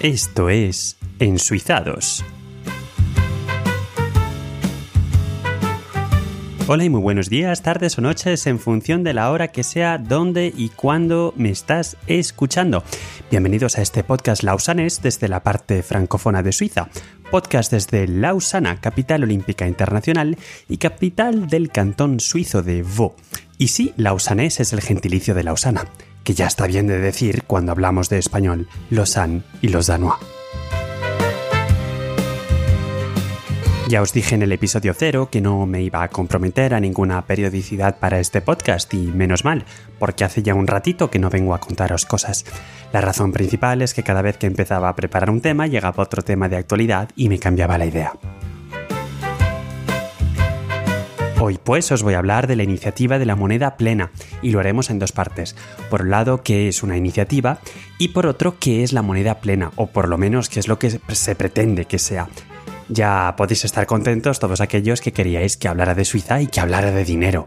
Esto es Ensuizados. Hola y muy buenos días, tardes o noches en función de la hora que sea, dónde y cuándo me estás escuchando. Bienvenidos a este podcast lausanés desde la parte francófona de Suiza. Podcast desde Lausana, capital olímpica internacional y capital del cantón suizo de Vaud. Y sí, lausanés es el gentilicio de Lausana que ya está bien de decir cuando hablamos de español, Lausanne y Lausannois. Ya os dije en el episodio cero que no me iba a comprometer a ninguna periodicidad para este podcast y menos mal, porque hace ya un ratito que no vengo a contaros cosas. La razón principal es que cada vez que empezaba a preparar un tema llegaba otro tema de actualidad y me cambiaba la idea. Hoy pues os voy a hablar de la iniciativa de la moneda plena y lo haremos en dos partes. Por un lado, qué es una iniciativa y por otro, qué es la moneda plena o por lo menos qué es lo que se pretende que sea. Ya podéis estar contentos todos aquellos que queríais que hablara de Suiza y que hablara de dinero.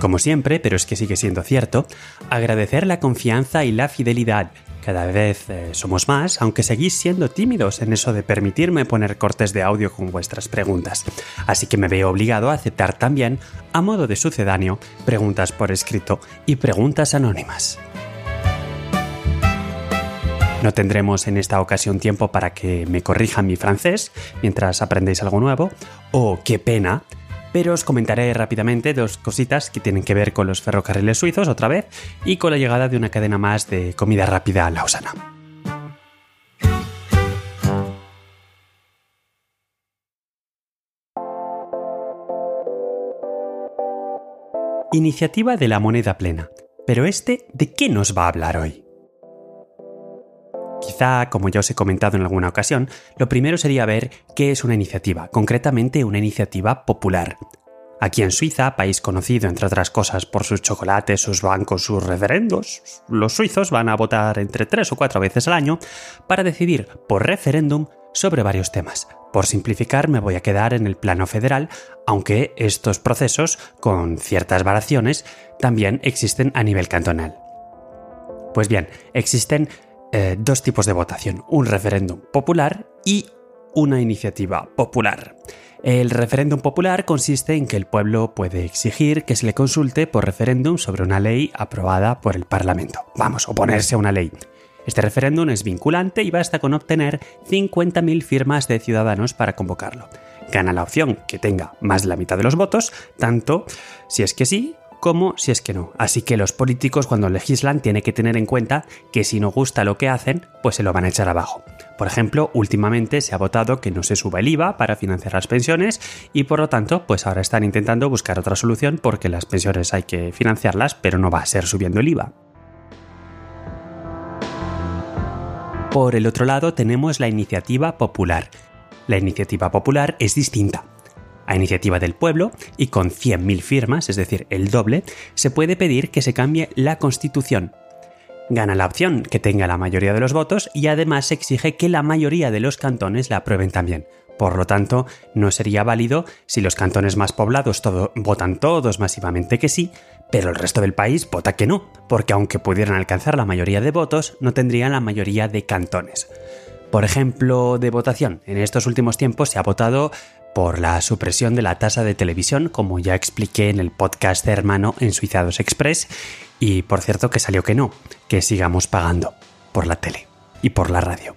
Como siempre, pero es que sigue siendo cierto, agradecer la confianza y la fidelidad cada vez eh, somos más, aunque seguís siendo tímidos en eso de permitirme poner cortes de audio con vuestras preguntas. Así que me veo obligado a aceptar también, a modo de sucedáneo, preguntas por escrito y preguntas anónimas. No tendremos en esta ocasión tiempo para que me corrijan mi francés mientras aprendéis algo nuevo, o qué pena, pero os comentaré rápidamente dos cositas que tienen que ver con los ferrocarriles suizos otra vez y con la llegada de una cadena más de comida rápida a Lausana. Iniciativa de la moneda plena. Pero este, ¿de qué nos va a hablar hoy? Quizá, como ya os he comentado en alguna ocasión, lo primero sería ver qué es una iniciativa, concretamente una iniciativa popular. Aquí en Suiza, país conocido entre otras cosas por sus chocolates, sus bancos, sus referendos, los suizos van a votar entre tres o cuatro veces al año para decidir por referéndum sobre varios temas. Por simplificar, me voy a quedar en el plano federal, aunque estos procesos, con ciertas variaciones, también existen a nivel cantonal. Pues bien, existen eh, dos tipos de votación, un referéndum popular y una iniciativa popular. El referéndum popular consiste en que el pueblo puede exigir que se le consulte por referéndum sobre una ley aprobada por el Parlamento. Vamos, oponerse a una ley. Este referéndum es vinculante y basta con obtener 50.000 firmas de ciudadanos para convocarlo. Gana la opción que tenga más de la mitad de los votos, tanto si es que sí como si es que no. Así que los políticos cuando legislan tienen que tener en cuenta que si no gusta lo que hacen, pues se lo van a echar abajo. Por ejemplo, últimamente se ha votado que no se suba el IVA para financiar las pensiones y por lo tanto, pues ahora están intentando buscar otra solución porque las pensiones hay que financiarlas, pero no va a ser subiendo el IVA. Por el otro lado tenemos la iniciativa popular. La iniciativa popular es distinta a iniciativa del pueblo y con 100.000 firmas, es decir, el doble, se puede pedir que se cambie la Constitución. Gana la opción que tenga la mayoría de los votos y además se exige que la mayoría de los cantones la aprueben también. Por lo tanto, no sería válido si los cantones más poblados votan todos masivamente que sí, pero el resto del país vota que no, porque aunque pudieran alcanzar la mayoría de votos, no tendrían la mayoría de cantones. Por ejemplo, de votación, en estos últimos tiempos se ha votado por la supresión de la tasa de televisión, como ya expliqué en el podcast hermano en Suizados Express, y por cierto que salió que no, que sigamos pagando por la tele y por la radio.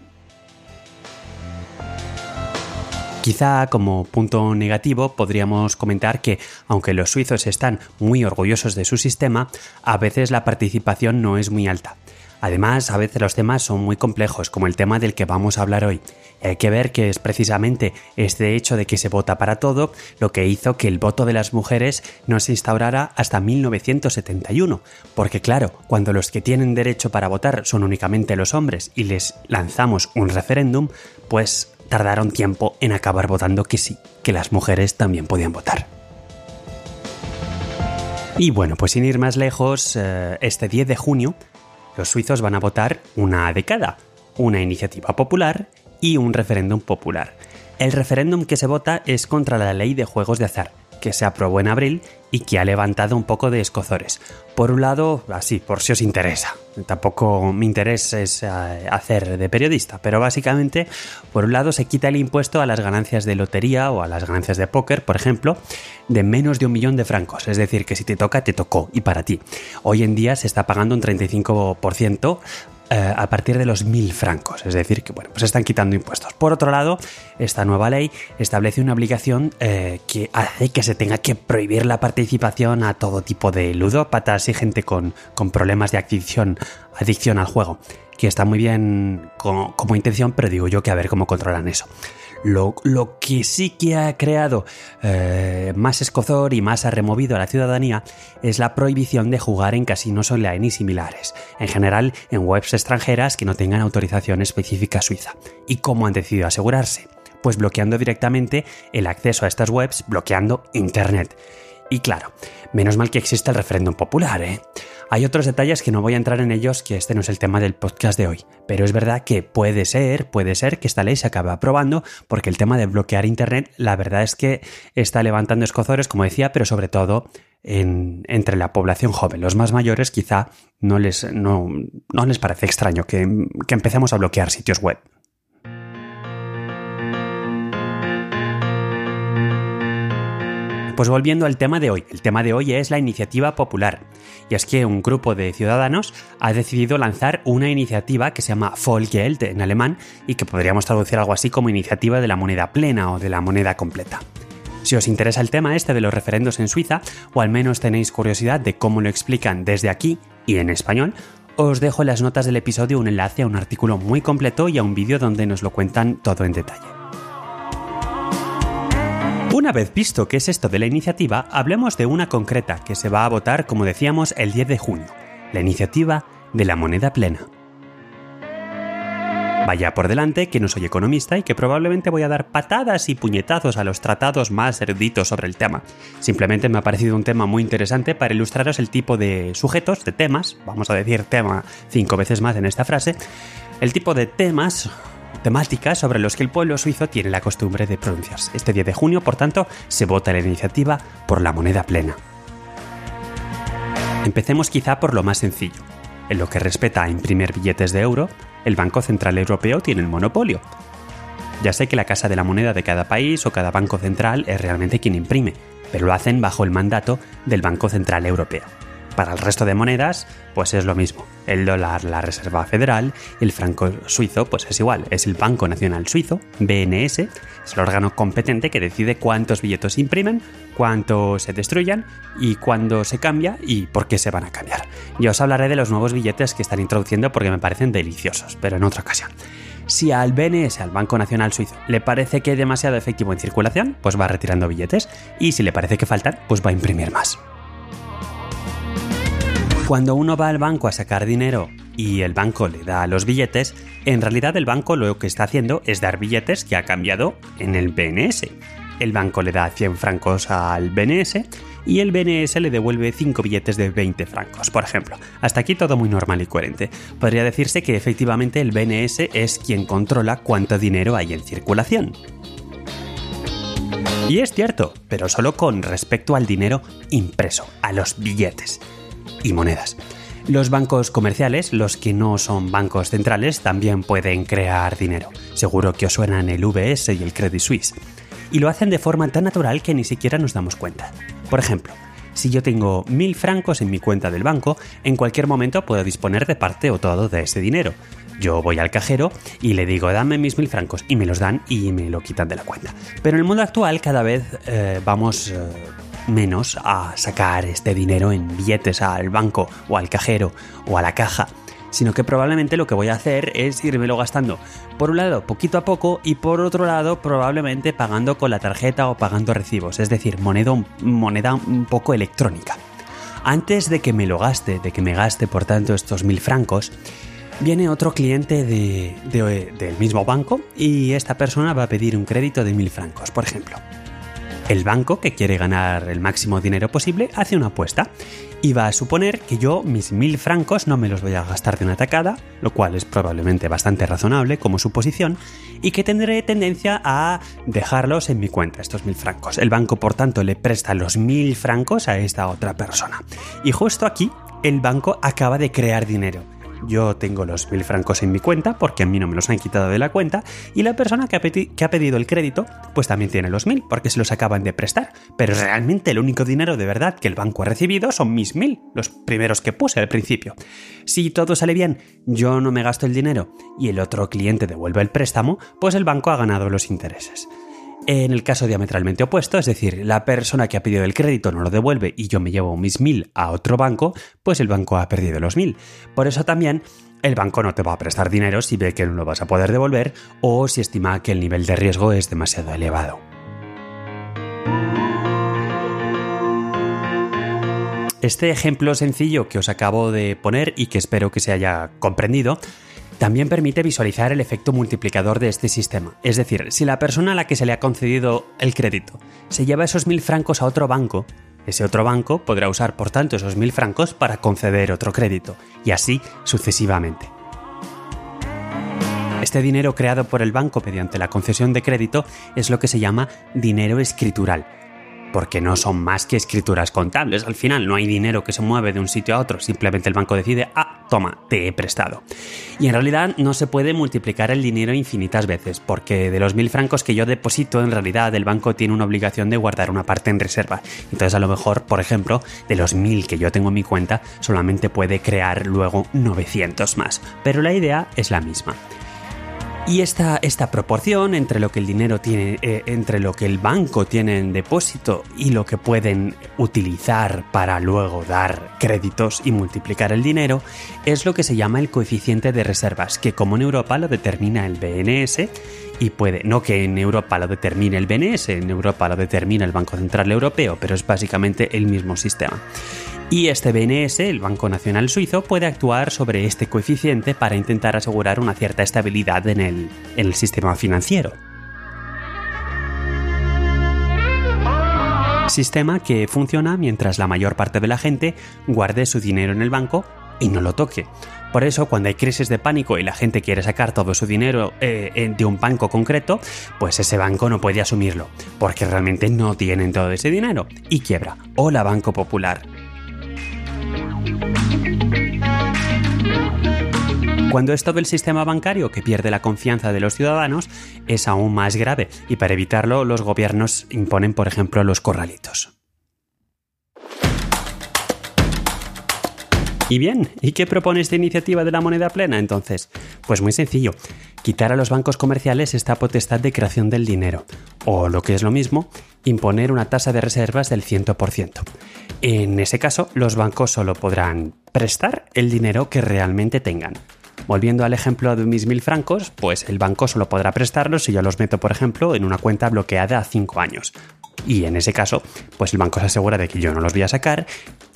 Quizá como punto negativo podríamos comentar que, aunque los suizos están muy orgullosos de su sistema, a veces la participación no es muy alta. Además, a veces los temas son muy complejos, como el tema del que vamos a hablar hoy. Hay que ver que es precisamente este hecho de que se vota para todo lo que hizo que el voto de las mujeres no se instaurara hasta 1971. Porque claro, cuando los que tienen derecho para votar son únicamente los hombres y les lanzamos un referéndum, pues tardaron tiempo en acabar votando que sí, que las mujeres también podían votar. Y bueno, pues sin ir más lejos, eh, este 10 de junio los suizos van a votar una de cada, una iniciativa popular y un referéndum popular. El referéndum que se vota es contra la ley de juegos de azar, que se aprobó en abril y que ha levantado un poco de escozores. Por un lado, así, por si os interesa. Tampoco mi interés es eh, hacer de periodista, pero básicamente, por un lado, se quita el impuesto a las ganancias de lotería o a las ganancias de póker, por ejemplo, de menos de un millón de francos. Es decir, que si te toca, te tocó y para ti. Hoy en día se está pagando un 35% eh, a partir de los mil francos. Es decir, que bueno, pues están quitando impuestos. Por otro lado, esta nueva ley establece una obligación eh, que hace que se tenga que prohibir la participación a todo tipo de ludópatas y gente con, con problemas de adicción, adicción al juego. Que está muy bien como, como intención, pero digo yo que a ver cómo controlan eso. Lo, que sí que ha creado eh, más escozor y más ha removido a la ciudadanía es la prohibición de jugar en casinos online y similares, en general en webs extranjeras que no tengan autorización específica suiza. ¿Y cómo han decidido asegurarse? Pues bloqueando directamente el acceso a estas webs, bloqueando Internet. Y claro, menos mal que existe el referéndum popular, ¿eh? Hay otros detalles que no voy a entrar en ellos, que este no es el tema del podcast de hoy, pero es verdad que puede ser, puede ser que esta ley se acabe aprobando, porque el tema de bloquear Internet, la verdad es que está levantando escozores, como decía, pero sobre todo en, entre la población joven. Los más mayores quizá no les, no, les parece extraño que, que empecemos a bloquear sitios web. Pues volviendo al tema de hoy, el tema de hoy es la iniciativa popular. Y es que un grupo de ciudadanos ha decidido lanzar una iniciativa que se llama Vollgeld en alemán y que podríamos traducir algo así como iniciativa de la moneda plena o de la moneda completa. Si os interesa el tema este de los referendos en Suiza, o al menos tenéis curiosidad de cómo lo explican desde aquí y en español, os dejo en las notas del episodio un enlace a un artículo muy completo y a un vídeo donde nos lo cuentan todo en detalle. Una vez visto qué es esto de la iniciativa, hablemos de una concreta que se va a votar, como decíamos, el 10 de junio, la iniciativa de la moneda plena. Vaya por delante que no soy economista y que probablemente voy a dar patadas y puñetazos a los tratados más eruditos sobre el tema. Simplemente me ha parecido un tema muy interesante para ilustraros el tipo de sujetos, de temas, vamos a decir tema cinco veces más en esta frase, el tipo de temas temáticas sobre los que el pueblo suizo tiene la costumbre de pronunciarse. Este 10 de junio, por tanto, se vota la iniciativa por la moneda plena. Empecemos quizá por lo más sencillo. En lo que respecta a imprimir billetes de euro, el Banco Central Europeo tiene el monopolio. Ya sé que la casa de la moneda de cada país o cada banco central es realmente quien imprime, pero lo hacen bajo el mandato del Banco Central Europeo. Para el resto de monedas, pues es lo mismo. El dólar, la Reserva Federal, el franco suizo, pues es igual. Es el Banco Nacional Suizo, BNS, es el órgano competente que decide cuántos billetes se imprimen, cuántos se destruyan y cuándo se cambia y por qué se van a cambiar. Yo os hablaré de los nuevos billetes que están introduciendo porque me parecen deliciosos, pero en otra ocasión. Si al BNS, al Banco Nacional Suizo, le parece que hay demasiado efectivo en circulación, pues va retirando billetes y si le parece que faltan, pues va a imprimir más. Cuando uno va al banco a sacar dinero y el banco le da los billetes, en realidad el banco lo que está haciendo es dar billetes que ha cambiado en el BNS. El banco le da 100 francos al BNS y el BNS le devuelve 5 billetes de 20 francos, por ejemplo. Hasta aquí todo muy normal y coherente. Podría decirse que efectivamente el BNS es quien controla cuánto dinero hay en circulación. Y es cierto, pero solo con respecto al dinero impreso, a los billetes y monedas. Los bancos comerciales, los que no son bancos centrales, también pueden crear dinero. Seguro que os suenan el VS y el Credit Suisse. Y lo hacen de forma tan natural que ni siquiera nos damos cuenta. Por ejemplo, si yo tengo mil francos en mi cuenta del banco, en cualquier momento puedo disponer de parte o todo de ese dinero. Yo voy al cajero y le digo, dame mis mil francos, y me los dan y me lo quitan de la cuenta. Pero en el mundo actual cada vez eh, vamos eh, menos a sacar este dinero en billetes al banco o al cajero o a la caja, sino que probablemente lo que voy a hacer es irmelo gastando, por un lado poquito a poco y por otro lado probablemente pagando con la tarjeta o pagando recibos, es decir, moneda, moneda un poco electrónica. Antes de que me lo gaste, de que me gaste por tanto estos mil francos, viene otro cliente del mismo banco y esta persona va a pedir un crédito de mil francos, por ejemplo. El banco, que quiere ganar el máximo dinero posible, hace una apuesta y va a suponer que yo mis mil francos no me los voy a gastar de una tacada, lo cual es probablemente bastante razonable como suposición, y que tendré tendencia a dejarlos en mi cuenta, estos mil francos. El banco, por tanto, le presta los mil francos a esta otra persona. Y justo aquí, el banco acaba de crear dinero yo tengo los mil francos en mi cuenta, porque a mí no me los han quitado de la cuenta, y la persona que ha, pedido el crédito, pues también tiene los mil, porque se los acaban de prestar. Pero realmente el único dinero de verdad que el banco ha recibido son mis mil, los primeros que puse al principio. Si todo sale bien, yo no me gasto el dinero y el otro cliente devuelve el préstamo, pues el banco ha ganado los intereses. En el caso diametralmente opuesto, es decir, la persona que ha pedido el crédito no lo devuelve y yo me llevo mis mil a otro banco, pues el banco ha perdido los mil. Por eso también el banco no te va a prestar dinero si ve que no lo vas a poder devolver o si estima que el nivel de riesgo es demasiado elevado. Este ejemplo sencillo que os acabo de poner y que espero que se haya comprendido también permite visualizar el efecto multiplicador de este sistema. Es decir, si la persona a la que se le ha concedido el crédito se lleva esos mil francos a otro banco, ese otro banco podrá usar por tanto esos mil francos para conceder otro crédito, y así sucesivamente. Este dinero creado por el banco mediante la concesión de crédito es lo que se llama dinero escritural, porque no son más que escrituras contables. Al final no hay dinero que se mueve de un sitio a otro, simplemente el banco decide, ah, toma, te he prestado. Y en realidad no se puede multiplicar el dinero infinitas veces, porque de los mil francos que yo deposito, en realidad el banco tiene una obligación de guardar una parte en reserva. Entonces a lo mejor, por ejemplo, de los mil que yo tengo en mi cuenta, solamente puede crear luego 900 más. Pero la idea es la misma. Y esta, esta, proporción entre lo que el dinero tiene, eh, entre lo que el banco tiene en depósito y lo que pueden utilizar para luego dar créditos y multiplicar el dinero, es lo que se llama el coeficiente de reservas, que como en Europa lo determina el BNS y puede, no que en Europa lo determine el BNS, en Europa lo determina el Banco Central Europeo, pero es básicamente el mismo sistema. Y este BNS, el Banco Nacional Suizo, puede actuar sobre este coeficiente para intentar asegurar una cierta estabilidad en el, en el sistema financiero. Sistema que funciona mientras la mayor parte de la gente guarde su dinero en el banco y no lo toque. Por eso, cuando hay crisis de pánico y la gente quiere sacar todo su dinero eh, de un banco concreto, pues ese banco no puede asumirlo, porque realmente no tienen todo ese dinero y quiebra. Hola Banco Popular. Cuando es todo el sistema bancario que pierde la confianza de los ciudadanos, es aún más grave y para evitarlo los gobiernos imponen, por ejemplo, los corralitos. Y bien, ¿y qué propone esta iniciativa de la moneda plena entonces? Pues muy sencillo, quitar a los bancos comerciales esta potestad de creación del dinero, o lo que es lo mismo, imponer una tasa de reservas del 100%. En ese caso, los bancos solo podrán prestar el dinero que realmente tengan. Volviendo al ejemplo de mis mil francos, pues el banco solo podrá prestarlos si yo los meto, por ejemplo, en una cuenta bloqueada a 5 años. Y en ese caso, pues el banco se asegura de que yo no los voy a sacar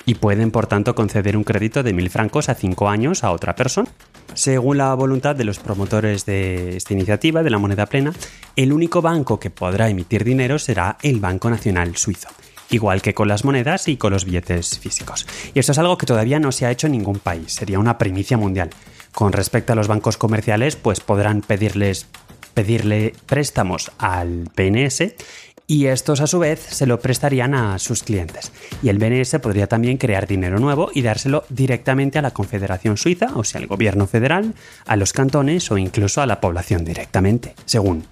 y pueden, por tanto, conceder un crédito de mil francos a 5 años a otra persona. Según la voluntad de los promotores de esta iniciativa de la moneda plena, el único banco que podrá emitir dinero será el Banco Nacional Suizo igual que con las monedas y con los billetes físicos. Y esto es algo que todavía no se ha hecho en ningún país, sería una primicia mundial. Con respecto a los bancos comerciales, pues podrán pedirles pedirle préstamos al BNS y estos a su vez se lo prestarían a sus clientes. Y el BNS podría también crear dinero nuevo y dárselo directamente a la Confederación Suiza, o sea, al gobierno federal, a los cantones o incluso a la población directamente, según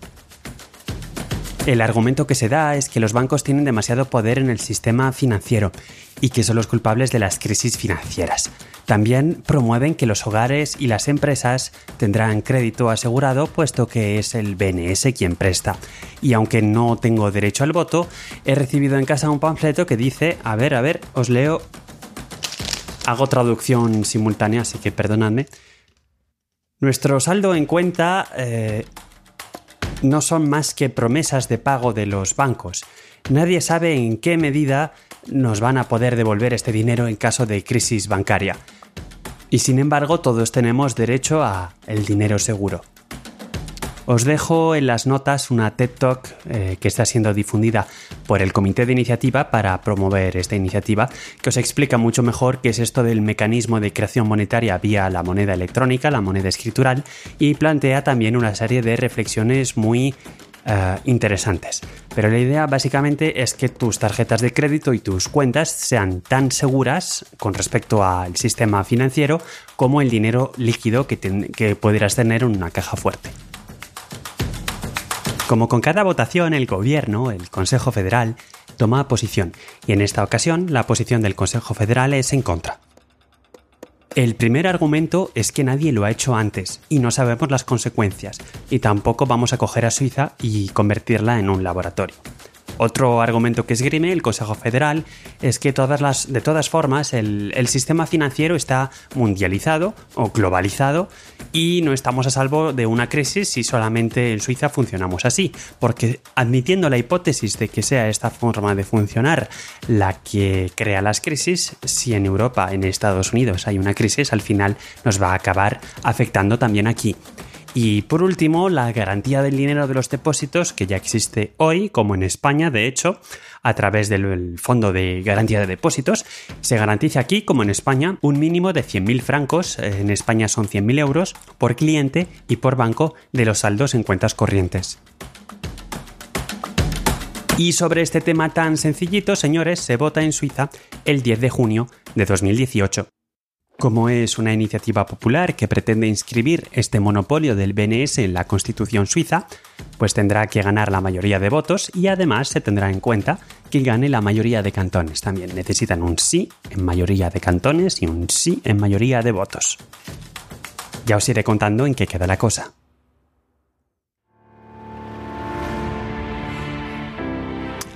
el argumento que se da es que los bancos tienen demasiado poder en el sistema financiero y que son los culpables de las crisis financieras. También promueven que los hogares y las empresas tendrán crédito asegurado puesto que es el BNS quien presta. Y aunque no tengo derecho al voto, he recibido en casa un panfleto que dice, a ver, a ver, os leo, hago traducción simultánea, así que perdonadme. Nuestro saldo en cuenta eh, no son más que promesas de pago de los bancos. Nadie sabe en qué medida nos van a poder devolver este dinero en caso de crisis bancaria. Y sin embargo, todos tenemos derecho a el dinero seguro. Os dejo en las notas una TED Talk eh, que está siendo difundida por el Comité de Iniciativa para promover esta iniciativa, que os explica mucho mejor qué es esto del mecanismo de creación monetaria vía la moneda electrónica, la moneda escritural, y plantea también una serie de reflexiones muy eh, interesantes. Pero la idea básicamente es que tus tarjetas de crédito y tus cuentas sean tan seguras con respecto al sistema financiero como el dinero líquido que, que pudieras tener en una caja fuerte. Como con cada votación, el gobierno, el Consejo Federal, toma posición, y en esta ocasión la posición del Consejo Federal es en contra. El primer argumento es que nadie lo ha hecho antes y no sabemos las consecuencias, y tampoco vamos a coger a Suiza y convertirla en un laboratorio. Otro argumento que esgrime el Consejo Federal es que todas las, de todas formas el, sistema financiero está mundializado o globalizado y no estamos a salvo de una crisis si solamente en Suiza funcionamos así, porque admitiendo la hipótesis de que sea esta forma de funcionar la que crea las crisis, si en Europa, en Estados Unidos hay una crisis, al final nos va a acabar afectando también aquí. Y por último, la garantía del dinero de los depósitos, que ya existe hoy, como en España, de hecho, a través del Fondo de Garantía de Depósitos, se garantiza aquí, como en España, un mínimo de 100.000 francos, en España son 100.000 euros, por cliente y por banco de los saldos en cuentas corrientes. Y sobre este tema tan sencillito, señores, se vota en Suiza el 10 de junio de 2018. Como es una iniciativa popular que pretende inscribir este monopolio del BNS en la Constitución suiza, pues tendrá que ganar la mayoría de votos y además se tendrá en cuenta que gane la mayoría de cantones. También necesitan un sí en mayoría de cantones y un sí en mayoría de votos. Ya os iré contando en qué queda la cosa.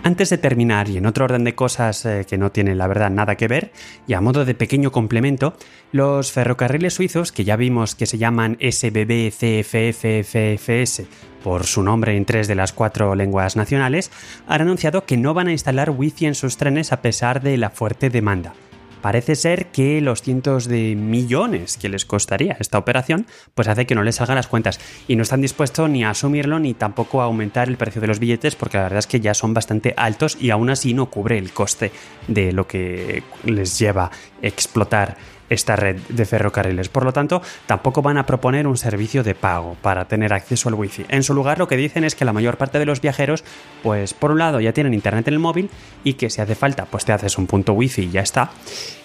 Antes de terminar, y en otro orden de cosas eh, que no tienen la verdad nada que ver, y a modo de pequeño complemento, los ferrocarriles suizos, que ya vimos que se llaman SBB, CFF, por su nombre en tres de las cuatro lenguas nacionales, han anunciado que no van a instalar wifi en sus trenes a pesar de la fuerte demanda. Parece ser que los cientos de millones que les costaría esta operación, pues hace que no les salgan las cuentas. Y no están dispuestos ni a asumirlo ni tampoco a aumentar el precio de los billetes porque la verdad es que ya son bastante altos y aún así no cubre el coste de lo que les lleva explotar esta red de ferrocarriles. Por lo tanto, tampoco van a proponer un servicio de pago para tener acceso al wifi. En su lugar, lo que dicen es que la mayor parte de los viajeros, pues por un lado ya tienen internet en el móvil y que si hace falta, pues te haces un punto wifi y ya está.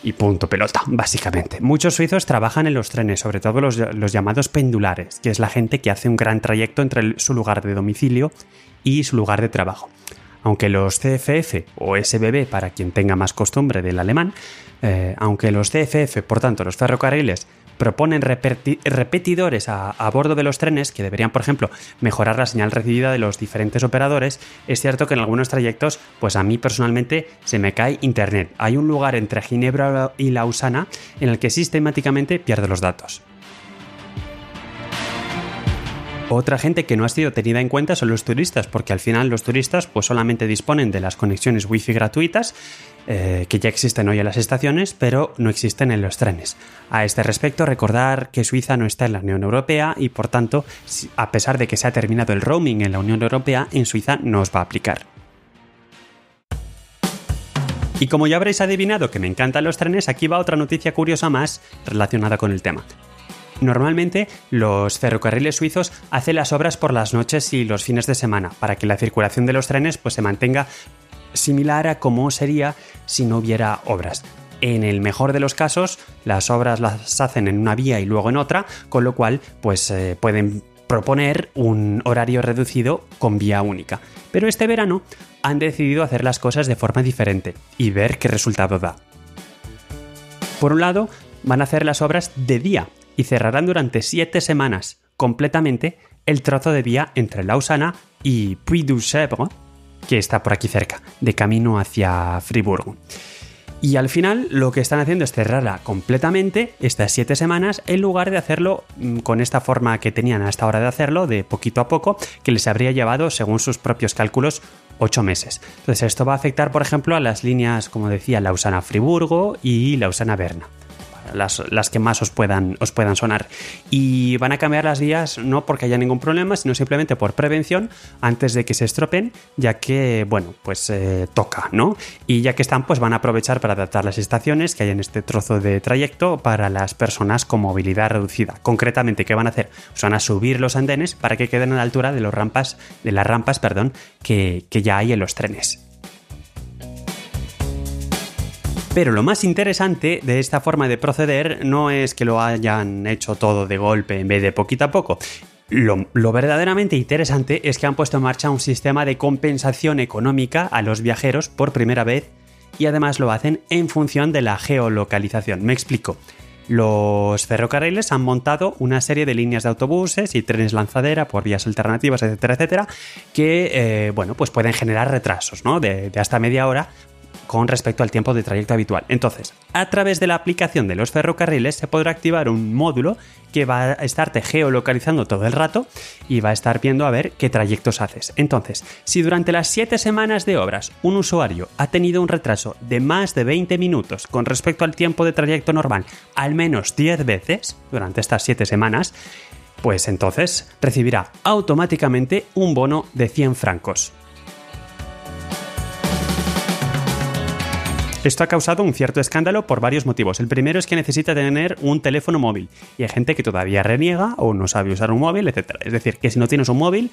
Y punto pelota, básicamente. Muchos suizos trabajan en los trenes, sobre todo los, llamados pendulares, que es la gente que hace un gran trayecto entre su lugar de domicilio y su lugar de trabajo aunque los CFF o SBB, para quien tenga más costumbre del alemán, eh, aunque los CFF, por tanto los ferrocarriles, proponen repetidores a, bordo de los trenes que deberían, por ejemplo, mejorar la señal recibida de los diferentes operadores, es cierto que en algunos trayectos, pues a mí personalmente se me cae internet. Hay un lugar entre Ginebra y Lausana en el que sistemáticamente pierde los datos. Otra gente que no ha sido tenida en cuenta son los turistas, porque al final los turistas pues solamente disponen de las conexiones wifi gratuitas eh, que ya existen hoy en las estaciones, pero no existen en los trenes. A este respecto, recordar que Suiza no está en la Unión Europea y por tanto, a pesar de que se ha terminado el roaming en la Unión Europea, en Suiza no os va a aplicar. Y como ya habréis adivinado que me encantan los trenes, aquí va otra noticia curiosa más relacionada con el tema. Normalmente los ferrocarriles suizos hacen las obras por las noches y los fines de semana para que la circulación de los trenes pues, se mantenga similar a como sería si no hubiera obras. En el mejor de los casos, las obras las hacen en una vía y luego en otra, con lo cual pues eh, pueden proponer un horario reducido con vía única. Pero este verano han decidido hacer las cosas de forma diferente y ver qué resultado da. Por un lado, van a hacer las obras de día y cerrarán durante siete semanas completamente el trozo de vía entre Lausana y Puy-du-Sèvre, que está por aquí cerca, de camino hacia Friburgo. Y al final lo que están haciendo es cerrarla completamente estas siete semanas en lugar de hacerlo mm, con esta forma que tenían hasta ahora de hacerlo, de poquito a poco, que les habría llevado, según sus propios cálculos, ocho meses. Entonces esto va a afectar, por ejemplo, a las líneas, como decía, Lausana-Friburgo y Lausana-Berna las, que más os puedan, os puedan sonar. Y van a cambiar las vías no porque haya ningún problema, sino simplemente por prevención antes de que se estropen, ya que, bueno, pues eh, toca, ¿no? Y ya que están, pues van a aprovechar para adaptar las estaciones que hay en este trozo de trayecto para las personas con movilidad reducida. Concretamente, ¿qué van a hacer? Pues van a subir los andenes para que queden a la altura de, los rampas, de las rampas perdón, que, que ya hay en los trenes. Pero lo más interesante de esta forma de proceder no es que lo hayan hecho todo de golpe en vez de poquito a poco. Lo, verdaderamente interesante es que han puesto en marcha un sistema de compensación económica a los viajeros por primera vez y además lo hacen en función de la geolocalización. Me explico. Los ferrocarriles han montado una serie de líneas de autobuses y trenes lanzadera por vías alternativas, etcétera, etcétera, que eh, bueno, pues pueden generar retrasos ¿no? de, de hasta media hora con respecto al tiempo de trayecto habitual. Entonces, a través de la aplicación de los ferrocarriles se podrá activar un módulo que va a estarte geolocalizando todo el rato y va a estar viendo a ver qué trayectos haces. Entonces, si durante las 7 semanas de obras un usuario ha tenido un retraso de más de 20 minutos con respecto al tiempo de trayecto normal al menos 10 veces durante estas 7 semanas, pues entonces recibirá automáticamente un bono de 100 francos. Esto ha causado un cierto escándalo por varios motivos. El primero es que necesita tener un teléfono móvil y hay gente que todavía reniega o no sabe usar un móvil, etc. Es decir, que si no tienes un móvil,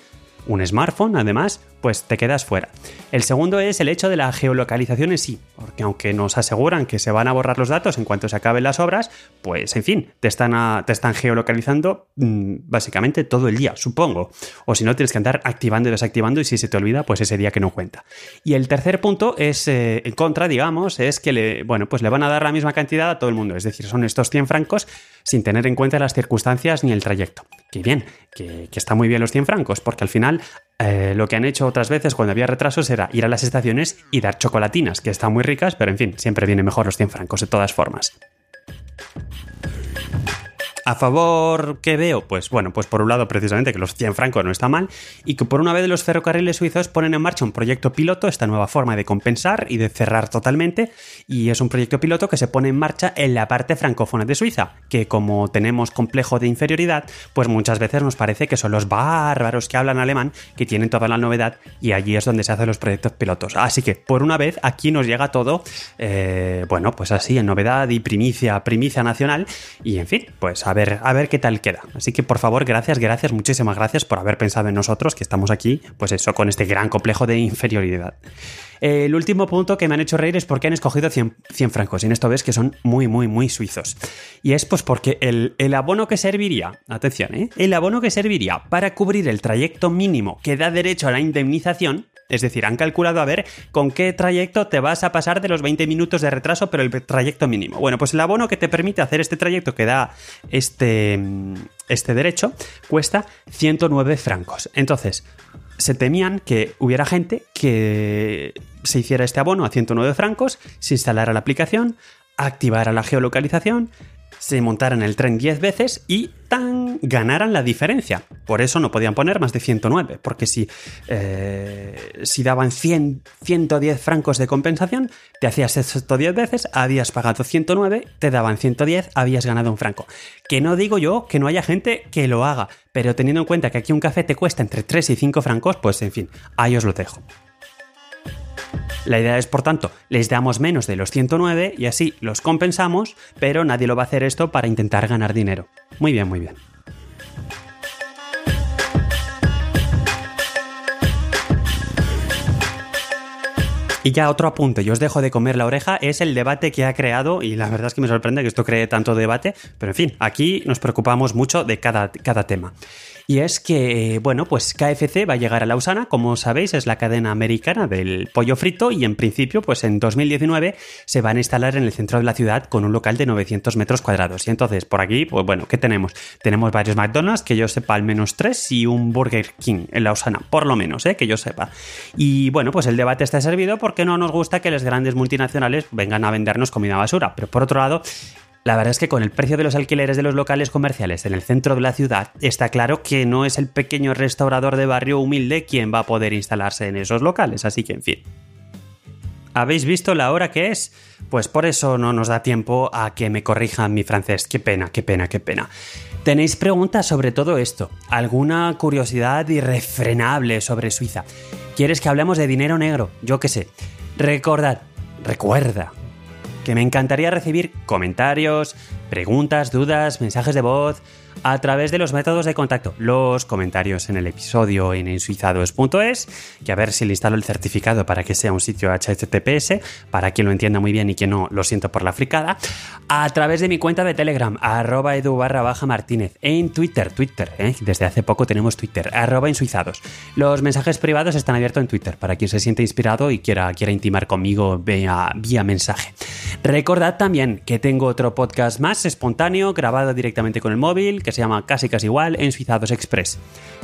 un smartphone, además, pues te quedas fuera. El segundo es el hecho de la geolocalización en sí, porque aunque nos aseguran que se van a borrar los datos en cuanto se acaben las obras, pues en fin, te están, te están geolocalizando mm, básicamente todo el día, supongo. O si no, tienes que andar activando y desactivando y si se te olvida, pues ese día que no cuenta. Y el tercer punto es, eh, en contra, digamos, es que le, bueno, pues le van a dar la misma cantidad a todo el mundo. Es decir, son estos 100 francos sin tener en cuenta las circunstancias ni el trayecto. Que bien, que, está muy bien los 100 francos, porque al final eh, lo que han hecho otras veces cuando había retrasos era ir a las estaciones y dar chocolatinas, que están muy ricas, pero en fin, siempre viene mejor los 100 francos de todas formas. A favor, ¿qué veo? Pues bueno, pues por un lado precisamente que los 100 francos no está mal y que por una vez los ferrocarriles suizos ponen en marcha un proyecto piloto, esta nueva forma de compensar y de cerrar totalmente, y es un proyecto piloto que se pone en marcha en la parte francófona de Suiza, que como tenemos complejo de inferioridad, pues muchas veces nos parece que son los bárbaros que hablan alemán que tienen toda la novedad y allí es donde se hacen los proyectos pilotos. Así que por una vez aquí nos llega todo, eh, bueno, pues así en novedad y primicia, primicia nacional y en fin, pues a ver a ver qué tal queda. Así que por favor, gracias, gracias, muchísimas gracias por haber pensado en nosotros, que estamos aquí, pues eso, con este gran complejo de inferioridad. El último punto que me han hecho reír es porque han escogido 100, francos. Y en esto ves que son muy, muy, muy suizos. Y es pues porque el, el abono que serviría, atención, ¿eh? el abono que serviría para cubrir el trayecto mínimo que da derecho a la indemnización, es decir, han calculado a ver con qué trayecto te vas a pasar de los 20 minutos de retraso, pero el trayecto mínimo. Bueno, pues el abono que te permite hacer este trayecto que da este, este derecho cuesta 109 francos. Entonces, se temían que hubiera gente que se hiciera este abono a 109 francos, se instalara la aplicación, activara la geolocalización, se montaran el tren 10 veces y tan ganaran la diferencia. Por eso no podían poner más de 109, porque si, eh, si daban 100, 110 francos de compensación, te hacías esto 10 veces, habías pagado 109, te daban 110, habías ganado un franco. Que no digo yo que no haya gente que lo haga, pero teniendo en cuenta que aquí un café te cuesta entre 3 y 5 francos, pues en fin, ahí os lo dejo. La idea es, por tanto, les damos menos de los 109 y así los compensamos, pero nadie lo va a hacer esto para intentar ganar dinero. Muy bien, muy bien. Y ya otro apunte, yo os dejo de comer la oreja, es el debate que ha creado, y la verdad es que me sorprende que esto cree tanto debate, pero en fin, aquí nos preocupamos mucho de cada, cada tema. Y es que, bueno, pues KFC va a llegar a Lausana, como sabéis, es la cadena americana del pollo frito y en principio, pues en 2019 se van a instalar en el centro de la ciudad con un local de 900 metros cuadrados. Y entonces, por aquí, pues bueno, ¿qué tenemos? Tenemos varios McDonald's, que yo sepa al menos tres, y un Burger King en Lausana, por lo menos, ¿eh? que yo sepa. Y bueno, pues el debate está servido porque no nos gusta que las grandes multinacionales vengan a vendernos comida basura. Pero por otro lado, la verdad es que con el precio de los alquileres de los locales comerciales en el centro de la ciudad, está claro que no es el pequeño restaurador de barrio humilde quien va a poder instalarse en esos locales, así que en fin. ¿Habéis visto la hora que es? Pues por eso no nos da tiempo a que me corrijan mi francés. Qué pena, qué pena, qué pena. ¿Tenéis preguntas sobre todo esto? ¿Alguna curiosidad irrefrenable sobre Suiza? ¿Quieres que hablemos de dinero negro? Yo qué sé. Recordad, recuerda, que me encantaría recibir comentarios, preguntas, dudas, mensajes de voz a través de los métodos de contacto, los comentarios en el episodio en ensuizados.es, que a ver si le instalo el certificado para que sea un sitio HTTPS, para quien lo entienda muy bien y quien no, lo siento por la fricada, a través de mi cuenta de Telegram, arroba edu barra baja martínez, en Twitter, Twitter, ¿eh? desde hace poco tenemos Twitter, arroba ensuizados. Los mensajes privados están abiertos en Twitter, para quien se siente inspirado y quiera, quiera intimar conmigo vía, vía mensaje. Recordad también que tengo otro podcast más espontáneo, grabado directamente con el móvil, que se llama casi casi igual en Suizados Express.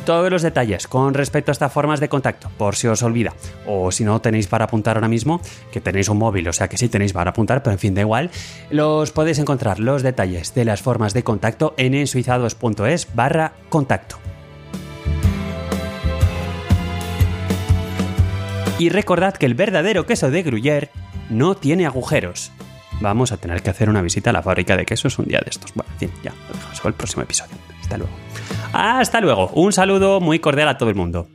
Todos los detalles con respecto a estas formas de contacto, por si os olvida, o si no tenéis para apuntar ahora mismo, que tenéis un móvil, o sea que sí tenéis para apuntar, pero en fin, da igual, los podéis encontrar los detalles de las formas de contacto en ensuizados.es barra contacto. Y recordad que el verdadero queso de Gruyère no tiene agujeros. Vamos a tener que hacer una visita a la fábrica de quesos un día de estos. Bueno, en fin, ya, lo dejamos para el próximo episodio. Hasta luego. Hasta luego. Un saludo muy cordial a todo el mundo.